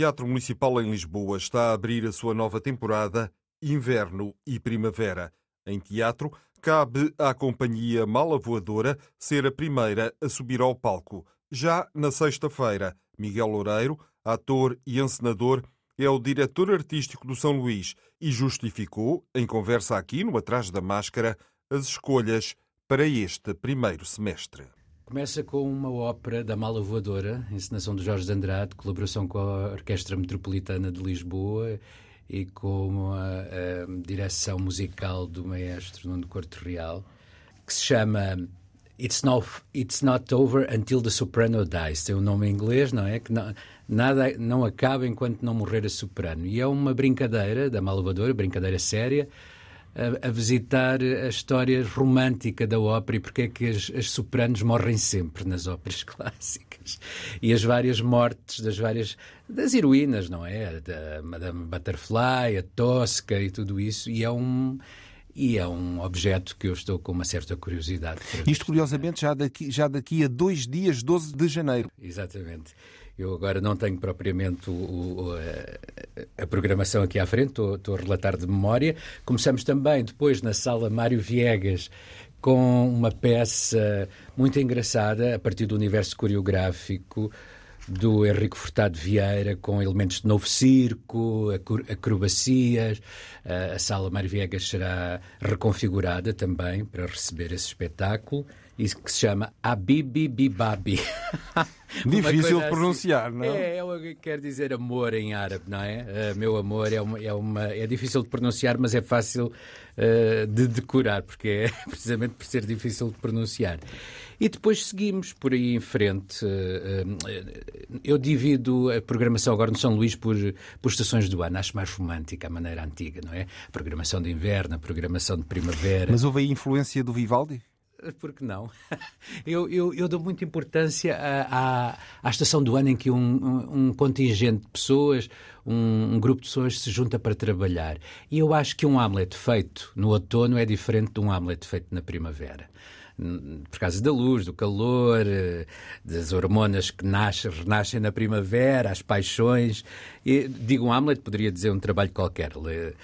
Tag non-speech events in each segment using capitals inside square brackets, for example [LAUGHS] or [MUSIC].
Teatro Municipal em Lisboa está a abrir a sua nova temporada Inverno e Primavera. Em teatro, cabe à companhia Mala Voadora ser a primeira a subir ao palco. Já na sexta-feira, Miguel Loureiro, ator e encenador, é o diretor artístico do São Luís e justificou, em conversa aqui no Atrás da Máscara, as escolhas para este primeiro semestre. Começa com uma ópera da Mala Voadora, encenação de Jorge de Andrade, colaboração com a Orquestra Metropolitana de Lisboa e com a, a direção musical do maestro Nuno Corte Real, que se chama It's Not, It's Not Over Until the Soprano Dies. Tem o um nome em inglês, não é? Que não, nada não acaba enquanto não morrer a soprano. E é uma brincadeira da Mala Voadora, brincadeira séria, a, a, visitar a história romântica da ópera e porque é que as, as, sopranos morrem sempre nas óperas [LAUGHS] clássicas e as várias mortes das várias das heroínas, não é? Da Madame Butterfly, a Tosca e tudo isso e é um e é um objeto que eu estou com uma certa curiosidade. Isto, curiosamente, já daqui, já daqui a dois dias, 12 de janeiro. Exatamente. Eu agora não tenho propriamente o, o, a, a, programação aqui à frente, estou, estou, a relatar de memória. Começamos também depois na sala Mário Viegas com uma peça muito engraçada a partir do universo coreográfico do Henrique Furtado Vieira, com elementos de novo circo, acrobacias. A sala Mário Viegas será reconfigurada também para receber esse espetáculo e que se chama Abibi Bibabi. [LAUGHS] Difícil de assim. pronunciar, não é? É, quer dizer amor em árabe, não é? Uh, meu amor é uma, é uma. É difícil de pronunciar, mas é fácil uh, de decorar, porque é [LAUGHS] precisamente por ser difícil de pronunciar. E depois seguimos por aí em frente. Uh, eu divido a programação agora no São Luís por, por estações do ano. Acho mais romântica a maneira antiga, não é? A programação de inverno, a programação de primavera. Mas houve aí influência do Vivaldi? Porque não? [LAUGHS] Eu, eu, eu, dou muita importância à, à, estação do ano em que um, um, um contingente de pessoas, um, um, grupo de pessoas se junta para trabalhar. E eu acho que um Hamlet feito no outono é diferente de um Hamlet feito na primavera por causa da luz, do calor, eh, das hormonas que nascem, renascem na primavera, as paixões. E, digo um Hamlet, poderia dizer um trabalho qualquer. Eh,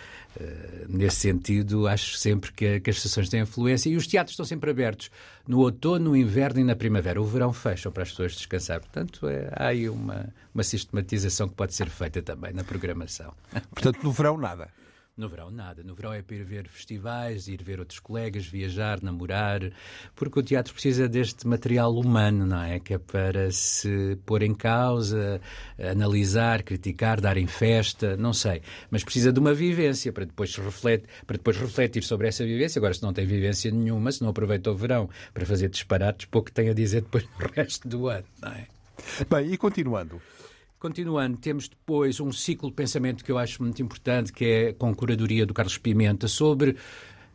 nesse sentido, acho sempre que, que, as estações têm influência e os teatros estão sempre abertos no outono, no inverno e na primavera. O verão fecham para as pessoas descansar. Portanto, é, há aí uma, uma sistematização que pode ser feita também na programação. Portanto, no verão, nada. No verão, nada. No verão é para ir ver festivais, ir ver outros colegas, viajar, namorar, porque o teatro precisa deste material humano, não é? Que é para se pôr em causa, analisar, criticar, dar em festa, não sei. Mas precisa de uma vivência para depois, refletir, para depois refletir sobre essa vivência. Agora, se não tem vivência nenhuma, se não aproveita o verão para fazer disparates, pouco tem a dizer depois no [LAUGHS] resto do ano, não é? Bem, e continuando. Continuando, temos depois um ciclo de pensamento que eu acho muito importante, que é com curadoria do Carlos Pimenta, sobre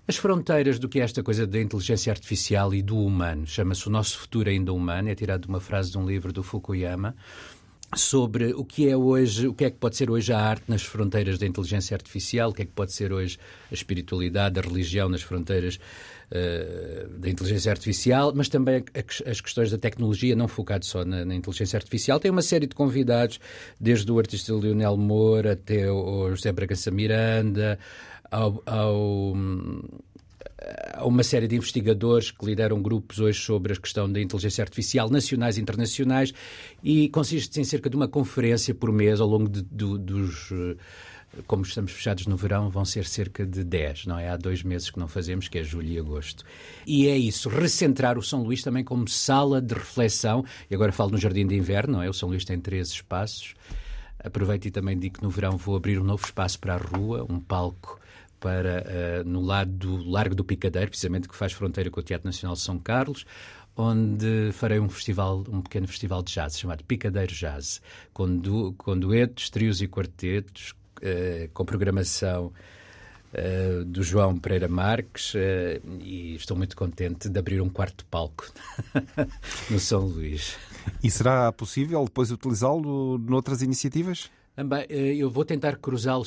as fronteiras do que é esta coisa da inteligência artificial e do humano. Chama-se O Nosso Futuro Ainda Humano, é tirado de uma frase de um livro do Fukuyama sobre o que é hoje, o que é que pode ser hoje a arte nas fronteiras da inteligência artificial, o que é que pode ser hoje a espiritualidade, a religião nas fronteiras da inteligência artificial, mas também as questões da tecnologia, não focado só na, na, inteligência artificial. Tem uma série de convidados, desde o artista Leonel Moura até o, José Bragança Miranda, ao, ao há uma série de investigadores que lideram grupos hoje sobre a questão da inteligência artificial nacionais e internacionais e consiste em cerca de uma conferência por mês ao longo de, de, dos eh, como estamos fechados no verão, vão ser cerca de 10, não é? Há dois meses que não fazemos, que é julho e agosto. E é isso, recentrar o São Luís também como sala de reflexão, e agora falo no Jardim de Inverno, não é? O São Luís tem três espaços. Aproveito e também digo que no verão vou abrir um novo espaço para a rua, um palco para uh, no lado do Largo do Picadeiro, precisamente que faz fronteira com o Teatro Nacional de São Carlos, onde farei um festival, um pequeno festival de jazz chamado Picadeiro Jazz, com, du com duetos, trios e quartetos, uh, com programação Uh, do João Pereira Marques uh, e estou muito contente de abrir um quarto palco [LAUGHS] no São Luís. E será possível depois utilizá-lo noutras iniciativas? Também, eh, eu vou tentar cruzar,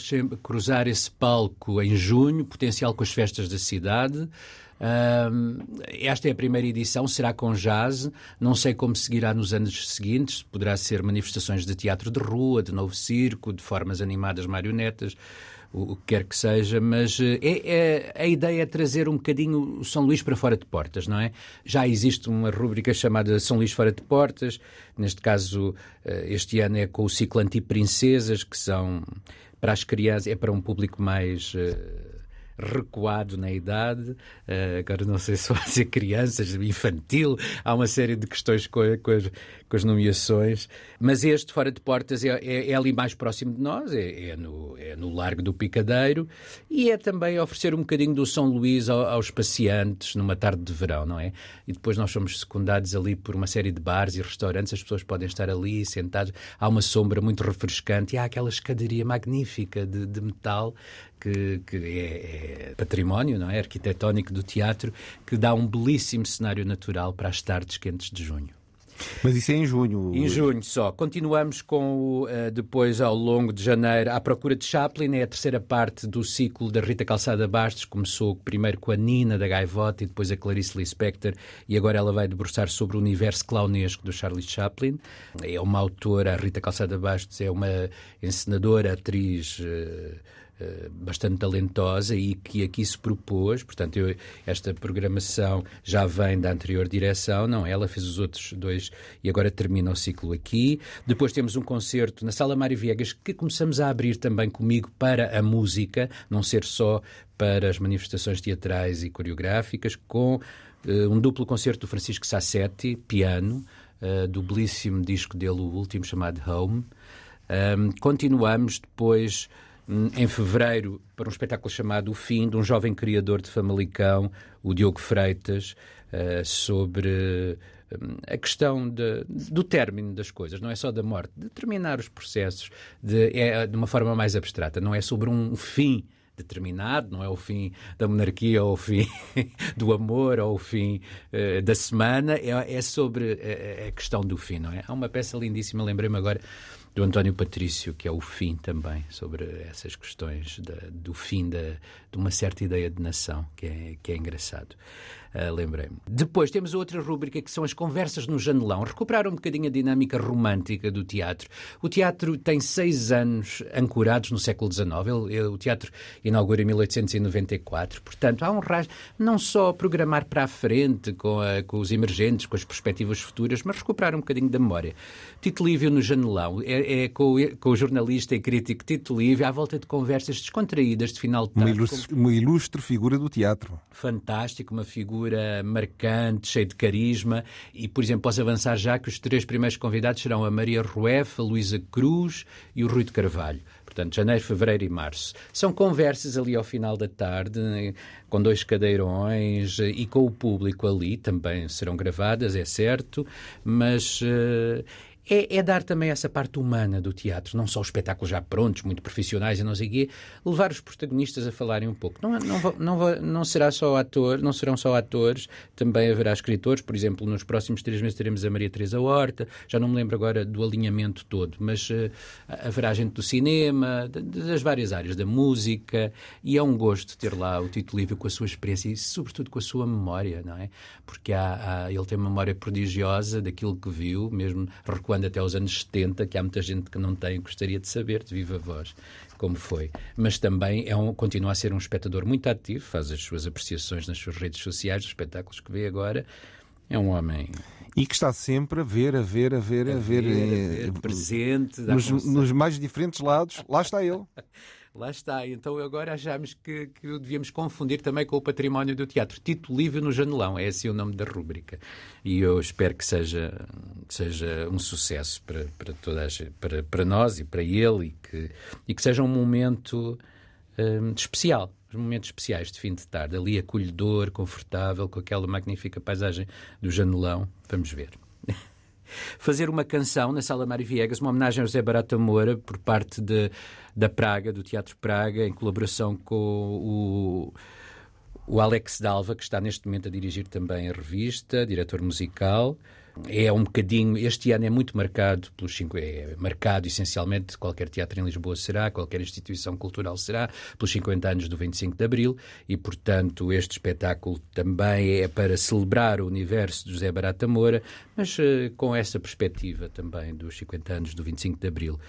cruzar esse palco em junho, potencial com as festas da cidade. esta é a primeira edição, será com jazz. Não sei como seguirá nos anos seguintes. Poderá ser manifestações de teatro de rua, de novo circo, de formas animadas marionetas o que quer que seja, mas eh, é, é, a ideia é trazer um bocadinho o São Luís para fora de portas, não é? Já existe uma rúbrica chamada São Luís fora de portas, neste caso, eh, este ano é com o ciclo Anti-Princesas, que são para as crianças, é para um público mais eh, recuado na idade, uh, agora não sei se vai ser crianças, infantil, há uma série de questões com, com, as, com as, nomeações, mas este, Fora de Portas, é, é, é ali mais próximo de nós, é, é, no, é no Largo do Picadeiro, e é também oferecer um bocadinho do São Luís aos, aos passeantes numa tarde de verão, não é? E depois nós somos secundados ali por uma série de bares e restaurantes, as pessoas podem estar ali sentadas, há uma sombra muito refrescante e há aquela escadaria magnífica de, de metal que, que é, é, património não é? arquitetónico do teatro, que dá um belíssimo cenário natural para as tardes quentes de junho. Mas isso é em junho? Em junho só. Continuamos com, uh, depois, ao longo de janeiro, à procura de Chaplin. É a terceira parte do ciclo da Rita Calçada Bastos. Começou primeiro com a Nina da Gaivota e depois a Clarice Lispector. E agora ela vai debruçar sobre o universo clownesco do Charlie Chaplin. É uma autora, a Rita Calçada Bastos é uma encenadora, atriz... Uh, eh, bastante talentosa e que aqui se propôs, portanto, eu, esta programação já vem da anterior direção, não, ela fez os outros dois e agora termina o ciclo aqui. Depois temos um concerto na Sala Mário Viegas que começamos a abrir também comigo para a música, não ser só para as manifestações teatrais e coreográficas, com uh, um duplo concerto do Francisco Sassetti, piano, uh, do belíssimo disco dele, o último, chamado Home. Um, continuamos depois em fevereiro para um espetáculo chamado O Fim, de um jovem criador de Famalicão, o Diogo Freitas, uh, sobre hum, a questão de, do término das coisas, não é só da morte, de terminar os processos de, é, de uma forma mais abstrata, não é sobre um fim determinado, não é o fim da monarquia ou o fim [LAUGHS] do amor ou o fim uh, da semana, é, é sobre a, a, questão do fim, não é? Há uma peça lindíssima, lembrei-me agora, do António Patrício, que é o fim também, sobre essas questões da, do fim da, de uma certa ideia de nação, que é, que é engraçado. Uh, Lembrei-me. Depois temos outra rúbrica que são as conversas no janelão. Recuperar um bocadinho a dinâmica romântica do teatro. O teatro tem seis anos ancorados no século XIX. Ele, ele, o teatro inaugura em 1894. Portanto, há um rasgo, não só programar para a frente com, a, com os emergentes, com as perspectivas futuras, mas recuperar um bocadinho da memória. Tito Lívio no janelão é, é com, com, o jornalista e crítico Tito Lívio à volta de conversas descontraídas de final de tarde. Uma ilustre, uma ilustre figura do teatro. Fantástico, uma figura figura marcante, cheia de carisma. E, por exemplo, posso avançar já que os três primeiros convidados serão a Maria Rueff, a Luísa Cruz e o Rui de Carvalho. Portanto, janeiro, fevereiro e março. São conversas ali ao final da tarde, com dois cadeirões e com o público ali, também serão gravadas, é certo, mas uh, é, é, dar também essa parte humana do teatro, não só os espetáculos já prontos, muito profissionais e não sei o quê, levar os protagonistas a falarem um pouco. Não, não, não, não, será só ator, não serão só atores, também haverá escritores, por exemplo, nos próximos três meses teremos a Maria Teresa Horta, já não me lembro agora do alinhamento todo, mas uh, haverá gente do cinema, das várias áreas, da música, e é um gosto ter lá o Tito Livre com a sua experiência e, sobretudo, com a sua memória, não é? Porque há, há, ele tem uma memória prodigiosa daquilo que viu, mesmo recuando quando até aos anos 70, que há muita gente que não tem, gostaria de saber de viva voz como foi. Mas também é um, continua a ser um espectador muito ativo, faz as suas apreciações nas suas redes sociais, dos espetáculos que vê agora. É um homem e que está sempre a ver, a ver, a ver, a, a ver, ver, a ver eh, presente nos, nos, mais diferentes lados. Lá está ele. [LAUGHS] Lá está. Então agora achamos que, que o devíamos confundir também com o património do teatro. Tito Livre no Janelão, é assim o nome da rúbrica. E eu espero que seja, seja um sucesso para, para, toda a, para, para nós e para ele e que, e que seja um momento um, especial os momentos especiais de fim de tarde, ali acolhedor, confortável, com aquela magnífica paisagem do janelão. Vamos ver. Fazer uma canção na Sala Mário Viegas, uma homenagem ao José Barata Moura, por parte de, da Praga, do Teatro Praga, em colaboração com o o Alex Dalva, que está neste momento a dirigir também a revista, diretor musical. É um bocadinho, este ano é muito marcado pelos cinco, é marcado essencialmente, qualquer teatro em Lisboa será, qualquer instituição cultural será, pelos 50 anos do 25 de Abril, e portanto este espetáculo também é para celebrar o universo de José Barata Moura, mas uh, com essa perspectiva também dos 50 anos do 25 de Abril.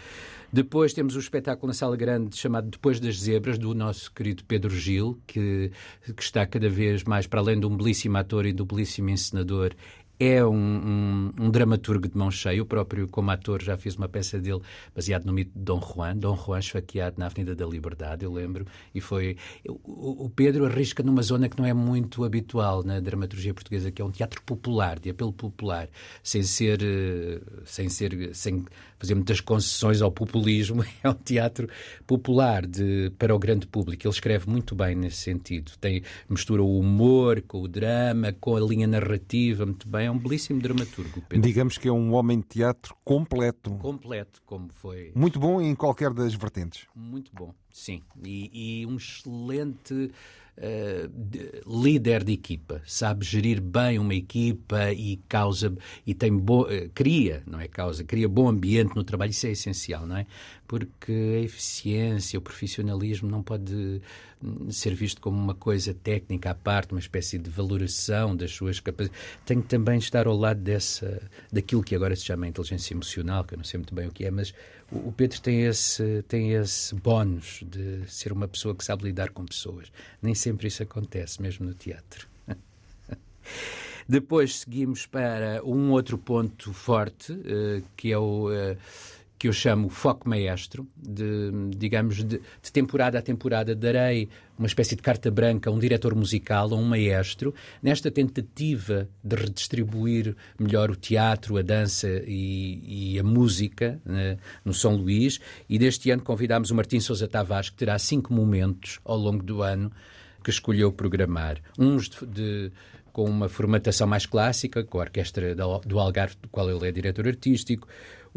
Depois temos o espetáculo na Sala Grande chamado Depois das Zebras, do nosso querido Pedro Gil, que, que está cada vez mais, para além de um belíssimo ator e um belíssimo encenador, é um, um, um, dramaturgo de mão cheia. O próprio, como ator, já fiz uma peça dele baseado no mito de Dom Juan. Dom Juan esfaqueado na Avenida da Liberdade, eu lembro. E foi. O, o, Pedro arrisca numa zona que não é muito habitual na dramaturgia portuguesa, que é um teatro popular, de apelo popular, sem ser. Eh, sem ser. sem fazer muitas concessões ao populismo. [LAUGHS] É um teatro popular de, para o grande público. Ele escreve muito bem nesse sentido. Tem, mistura o humor com o drama, com a linha narrativa, muito bem é um belíssimo dramaturgo. Pedro. Digamos que é um homem de teatro completo. Completo, como foi. Muito bom em qualquer das vertentes. Muito bom, sim. E, e um excelente de, líder de equipa, sabe gerir bem uma equipa e causa e tem bo, uh, cria, não é causa, cria bom ambiente no trabalho, isso é essencial, não é? Porque a eficiência, o profissionalismo não pode hum, ser visto como uma coisa técnica à parte, uma espécie de valoração das suas capacidades. Tem que também estar ao lado dessa, daquilo que agora se chama inteligência emocional, que eu não sei muito bem o que é, mas o, Pedro tem esse, tem esse bónus de ser uma pessoa que sabe lidar com pessoas. Nem sempre isso acontece, mesmo no teatro. [LAUGHS] Depois seguimos para um outro ponto forte, uh, que é o. Que eu chamo foco maestro, de, digamos, de, de, temporada a temporada darei uma espécie de carta branca a um diretor musical, a um maestro, nesta tentativa de redistribuir melhor o teatro, a dança e, e a música né, no São Luís. E deste ano convidámos o Martim Sousa Tavares, que terá cinco momentos ao longo do ano que escolheu programar. Uns de, de com uma formatação mais clássica, com a Orquestra do Algarve, do qual ele é diretor artístico,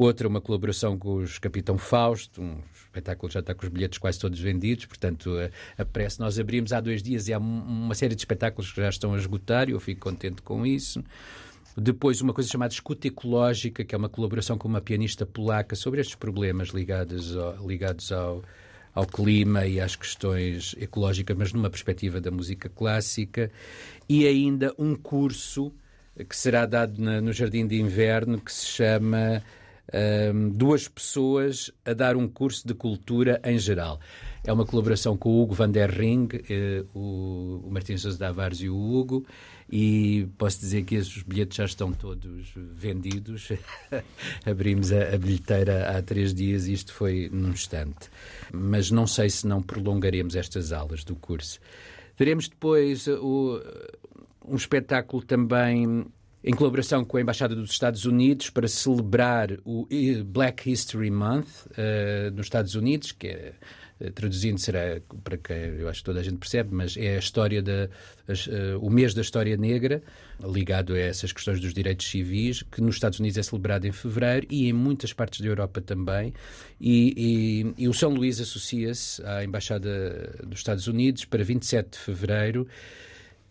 outra uma colaboração com os Capitão Fausto, um espetáculo já está com os bilhetes quase todos vendidos, portanto a, a pressa nós abrimos há dois dias e há uma série de espetáculos que já estão a esgotar e eu fico contente com isso. Depois, uma coisa chamada Escuta Ecológica, que é uma colaboração com uma pianista polaca sobre estes problemas ligados ao, ligados ao, ao clima e às questões ecológicas, mas numa perspectiva da música clássica. E ainda um curso que será dado na, no Jardim de Inverno que se chama um, duas pessoas a dar um curso de cultura em geral. É uma colaboração com o Hugo van der Ring, eh, o, Martins Sousa Davares e o Hugo, e posso dizer que esses bilhetes já estão todos vendidos. [LAUGHS] Abrimos a, a, bilheteira há três dias e isto foi num instante. Mas não sei se não prolongaremos estas aulas do curso. Teremos depois o, um espetáculo também em colaboração com a Embaixada dos Estados Unidos para celebrar o Black History Month uh, nos Estados Unidos, que é eh, traduzindo será para quem eu acho que toda a gente percebe, mas é a história da uh, o mês da história negra ligado a essas questões dos direitos civis que nos Estados Unidos é celebrado em fevereiro e em muitas partes da Europa também. E, e, e o São Luís associa-se à embaixada dos Estados Unidos para 27 de fevereiro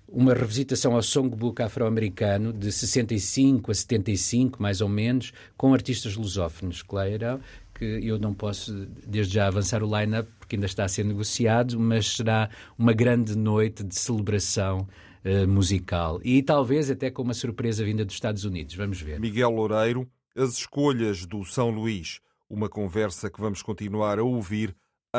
uma revisitação ao songbook afro-americano de 65 a 75, mais ou menos, com artistas lusófonos, claro, que eu não posso desde já avançar o line-up porque ainda está a ser negociado, mas será uma grande noite de celebração uh, musical e talvez até com uma surpresa vinda dos Estados Unidos. Vamos ver. Miguel Loureiro, as escolhas do São Luís, uma conversa que vamos continuar a ouvir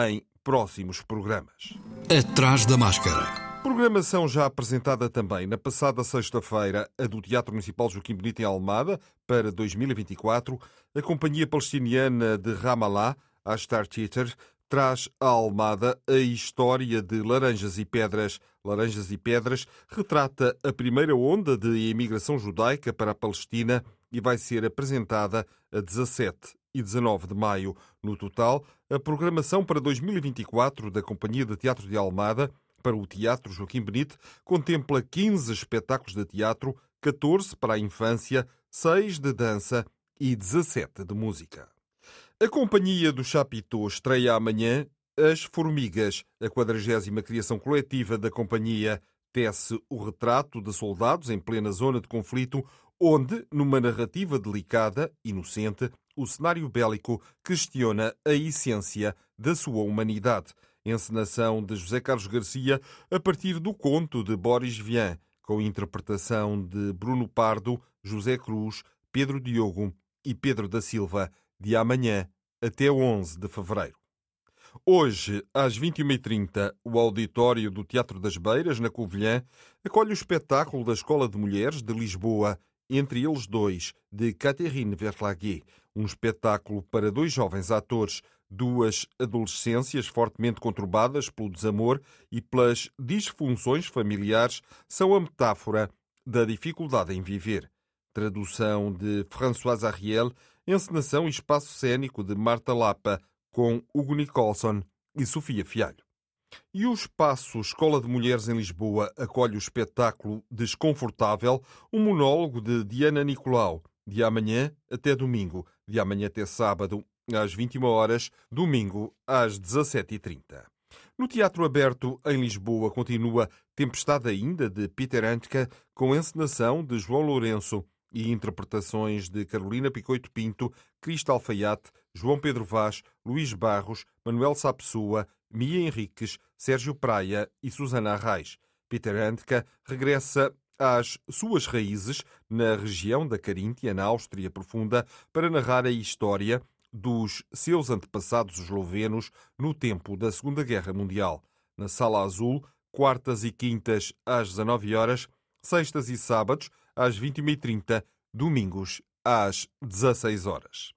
em próximos programas. Atrás da máscara. Programação já apresentada também na passada sexta-feira, a do Teatro Municipal Joaquim Benito em Almada, para 2024, a companhia palestiniana de Ramallah, a Star Theatre, traz à Almada a história de Laranjas e Pedras. Laranjas e Pedras retrata a primeira onda de imigração judaica para a Palestina e vai ser apresentada a 17 e 19 de maio. No total, a programação para 2024 da Companhia de Teatro de Almada para o Teatro Joaquim Benite contempla 15 espetáculos de teatro, 14 para a infância, 6 de dança e 17 de música. A Companhia do Chapitão estreia amanhã As Formigas, a 40 criação coletiva da companhia tece o retrato de soldados em plena zona de conflito, onde, numa narrativa delicada, inocente, o cenário bélico questiona a essência da sua humanidade. Encenação de José Carlos Garcia a partir do conto de Boris Vian, com interpretação de Bruno Pardo, José Cruz, Pedro Diogo e Pedro da Silva, de amanhã até 11 de fevereiro. Hoje, às 21h30, o auditório do Teatro das Beiras, na Covilhã, acolhe o espetáculo da Escola de Mulheres de Lisboa, entre eles dois, de Catherine Verlaguet, um espetáculo para dois jovens atores, duas adolescências fortemente conturbadas pelo desamor e pelas disfunções familiares, são a metáfora da dificuldade em viver. Tradução de François Ariel, encenação e espaço cênico de Marta Lapa, com Hugo Nicholson e Sofia Fialho. E o espaço Escola de Mulheres em Lisboa acolhe o espetáculo Desconfortável, um monólogo de Diana Nicolau, de amanhã até domingo, de amanhã até sábado, às 21 horas, domingo às 17h30. No Teatro Aberto, em Lisboa, continua Tempestade ainda, de Peter Handke, com encenação de João Lourenço e interpretações de Carolina Picoito Pinto, Cristo Alfaiate, João Pedro Vaz, Luís Barros, Manuel Sapessoa, Mia Henriques, Sérgio Praia e Susana Arraes. Peter Handke regressa às suas raízes na região da Caríntia, na Áustria Profunda, para narrar a história dos seus antepassados eslovenos no tempo da Segunda Guerra Mundial. Na Sala Azul, quartas e quintas às 19 horas, sextas e sábados às 21h30, domingos às 16 horas.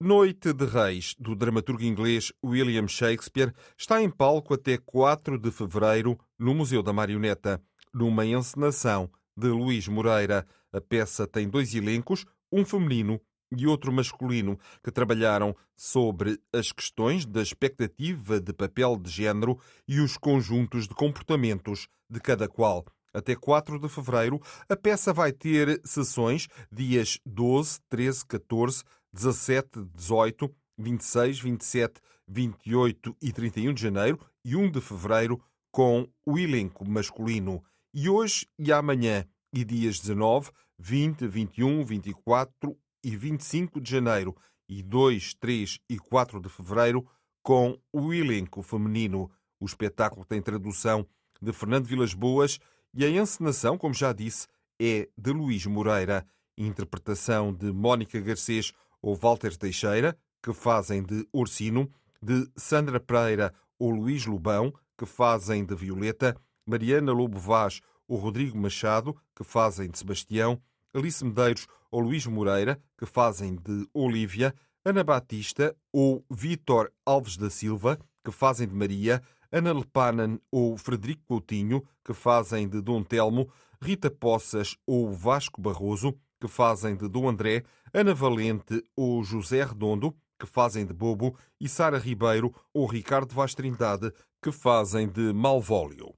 Noite de Reis, do dramaturgo inglês William Shakespeare, está em palco até 4 de fevereiro no Museu da Marioneta, numa encenação de Luís Moreira. A peça tem dois elencos, um feminino e outro masculino, que trabalharam sobre as questões da expectativa de papel de género e os conjuntos de comportamentos de cada qual. Até 4 de fevereiro, a peça vai ter sessões dias 12, 13, 14, 17, 18, 26, 27, 28 e 31 de janeiro e 1 de fevereiro com o elenco masculino. E hoje e amanhã, e dias 19, 20, 21, 24 e 25 de janeiro e 2, 3 e 4 de fevereiro com o elenco feminino. O espetáculo tem tradução de Fernando Vilas Boas e a encenação, como já disse, é de Luís Moreira. Interpretação de Mónica Garcês ou Walter Teixeira, que fazem de Orsino, de Sandra Pereira ou Luís Lobão, que fazem de Violeta, Mariana Lobo Vaz ou Rodrigo Machado, que fazem de Sebastião, Alice Medeiros ou Luís Moreira, que fazem de Olívia, Ana Batista ou Vítor Alves da Silva, que fazem de Maria, Ana Lepanan ou Frederico Coutinho, que fazem de Dom Telmo, Rita Poças ou Vasco Barroso, que fazem de Dom André, Ana Valente ou José Redondo, que fazem de Bobo, e Sara Ribeiro ou Ricardo Vaz Trindade, que fazem de Malvólio.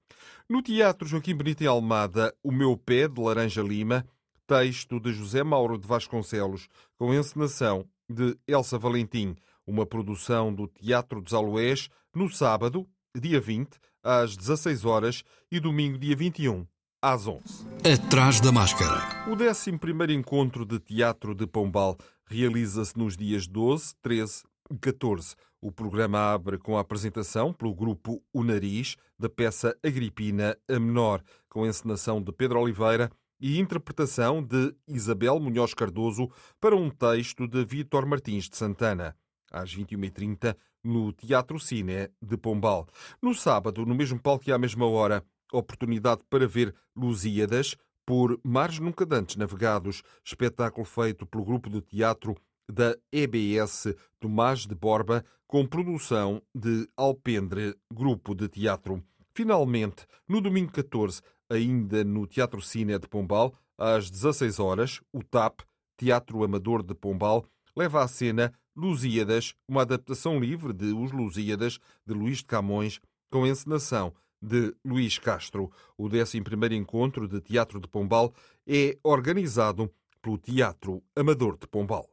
No Teatro Joaquim Benito em Almada, O Meu Pé, de Laranja Lima, texto de José Mauro de Vasconcelos, com encenação de Elsa Valentim, uma produção do Teatro dos Aloés, no sábado, dia 20, às 16 horas e domingo, dia 21, às 11. Atrás da máscara. O 11 Encontro de Teatro de Pombal realiza-se nos dias 12, 13 e 14. O programa abre com a apresentação pelo grupo O Nariz da peça Agripina a Menor, com encenação de Pedro Oliveira e interpretação de Isabel Munhoz Cardoso para um texto de Vítor Martins de Santana, às 21h30, no Teatro Cine de Pombal. No sábado, no mesmo palco e à mesma hora, oportunidade para ver Lusíadas por Mares Nunca Dantes Navegados, espetáculo feito pelo grupo de teatro da EBS Tomás de Borba, com produção de Alpendre, grupo de teatro. Finalmente, no domingo 14, ainda no Teatro Cine de Pombal, às 16 horas, o TAP, Teatro Amador de Pombal, leva à cena Lusíadas, uma adaptação livre de Os Lusíadas, de Luís de Camões, com encenação de Luís Castro. O 11º Encontro de Teatro de Pombal é organizado pelo Teatro Amador de Pombal.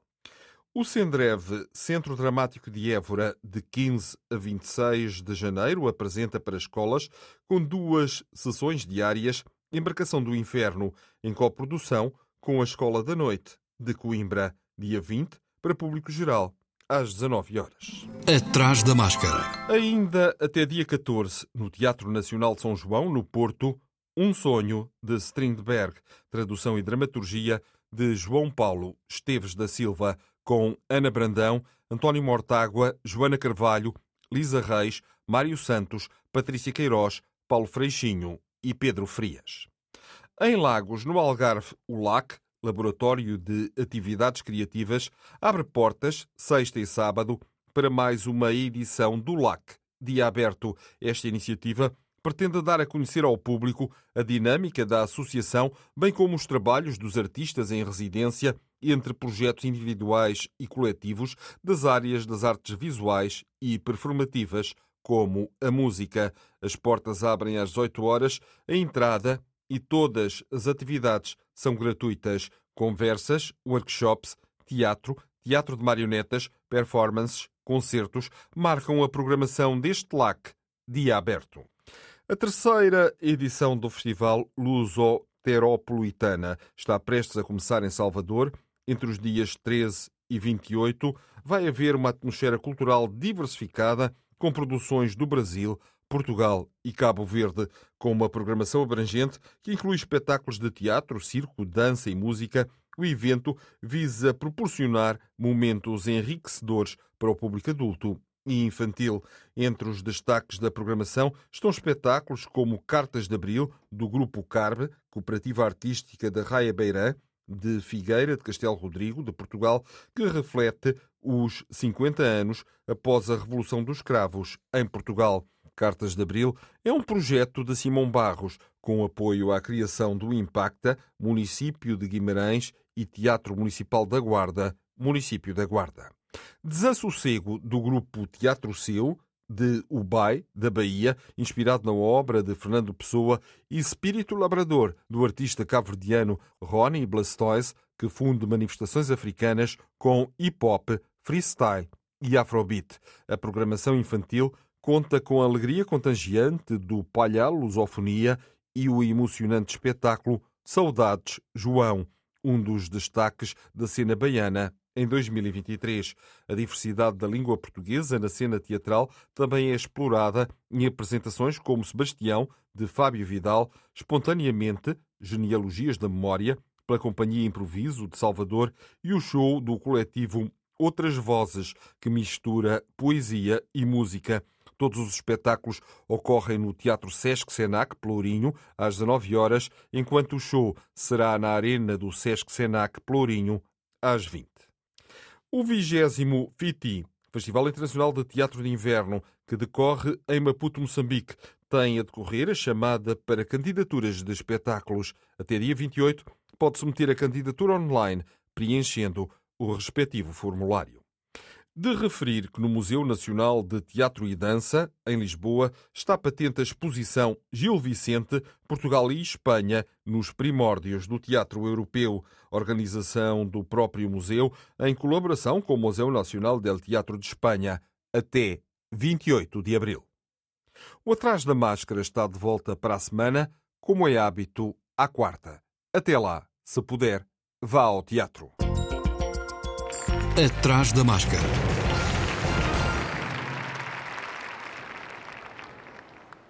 O Sendreve, Centro Dramático de Évora, de 15 a 26 de janeiro, apresenta para escolas, com duas sessões diárias, Embarcação do Inferno, em coprodução com a Escola da Noite, de Coimbra, dia 20, para público geral, às 19 horas. Atrás da máscara. Ainda até dia 14, no Teatro Nacional de São João, no Porto, Um Sonho, de Strindberg, tradução e dramaturgia de João Paulo Esteves da Silva, com Ana Brandão, António Mortágua, Joana Carvalho, Lisa Reis, Mário Santos, Patrícia Queiroz, Paulo Freixinho e Pedro Frias. Em Lagos, no Algarve, o LAC, Laboratório de Atividades Criativas, abre portas, sexta e sábado, para mais uma edição do LAC. Dia aberto. Esta iniciativa pretende dar a conhecer ao público a dinâmica da associação, bem como os trabalhos dos artistas em residência entre projetos individuais e coletivos das áreas das artes visuais e performativas, como a música. As portas abrem às 8 horas, a entrada e todas as atividades são gratuitas. Conversas, workshops, teatro, teatro de marionetas, performances, concertos marcam a programação deste LAC, dia aberto. A terceira edição do Festival Luso-Teropolitana está prestes a começar em Salvador entre os dias 13 e 28, vai haver uma atmosfera cultural diversificada com produções do Brasil, Portugal e Cabo Verde, com uma programação abrangente que inclui espetáculos de teatro, circo, dança e música. O evento visa proporcionar momentos enriquecedores para o público adulto e infantil. Entre os destaques da programação estão espetáculos como Cartas de Abril, do Grupo Carbe, Cooperativa Artística da Raia Beirã, de Figueira de Castelo Rodrigo, de Portugal, que reflete os 50 anos após a Revolução dos Cravos em Portugal. Cartas de Abril é um projeto de Simão Barros, com apoio à criação do Impacta, município de Guimarães e Teatro Municipal da Guarda, município da Guarda. Desassossego do grupo Teatro Seu, de Ubai, da Bahia, inspirado na obra de Fernando Pessoa, e Espírito Labrador, do artista cabo-verdiano Ronnie Blastoise, que funde manifestações africanas com hip-hop, freestyle e afrobeat. A programação infantil conta com a alegria contagiante do Palhal Lusofonia e o emocionante espetáculo Saudades João, um dos destaques da cena baiana em 2023. A diversidade da língua portuguesa na cena teatral também é explorada em apresentações como Sebastião, de Fábio Vidal, espontaneamente Genealogias da Memória, pela Companhia Improviso de Salvador e o show do coletivo Outras Vozes, que mistura poesia e música. Todos os espetáculos ocorrem no Teatro Sesc Senac, Pelourinho, às 19 horas, enquanto o show será na Arena do Sesc Senac, Pelourinho, às 20. O vigésimo FITI, Festival Internacional de Teatro de Inverno, que decorre em Maputo, Moçambique, tem a decorrer a chamada para candidaturas de espetáculos. Até dia 28 pode submeter a candidatura online, preenchendo o respectivo formulário. De referir que no Museu Nacional de Teatro e Dança, em Lisboa, está patente a exposição Gil Vicente, Portugal e Espanha nos primórdios do teatro europeu, organização do próprio museu, em colaboração com o Museu Nacional del Teatro de Espanha, até 28 de abril. O Atrás da Máscara está de volta para a semana, como é hábito, à quarta. Até lá, se puder, vá ao teatro. Atrás da Máscara.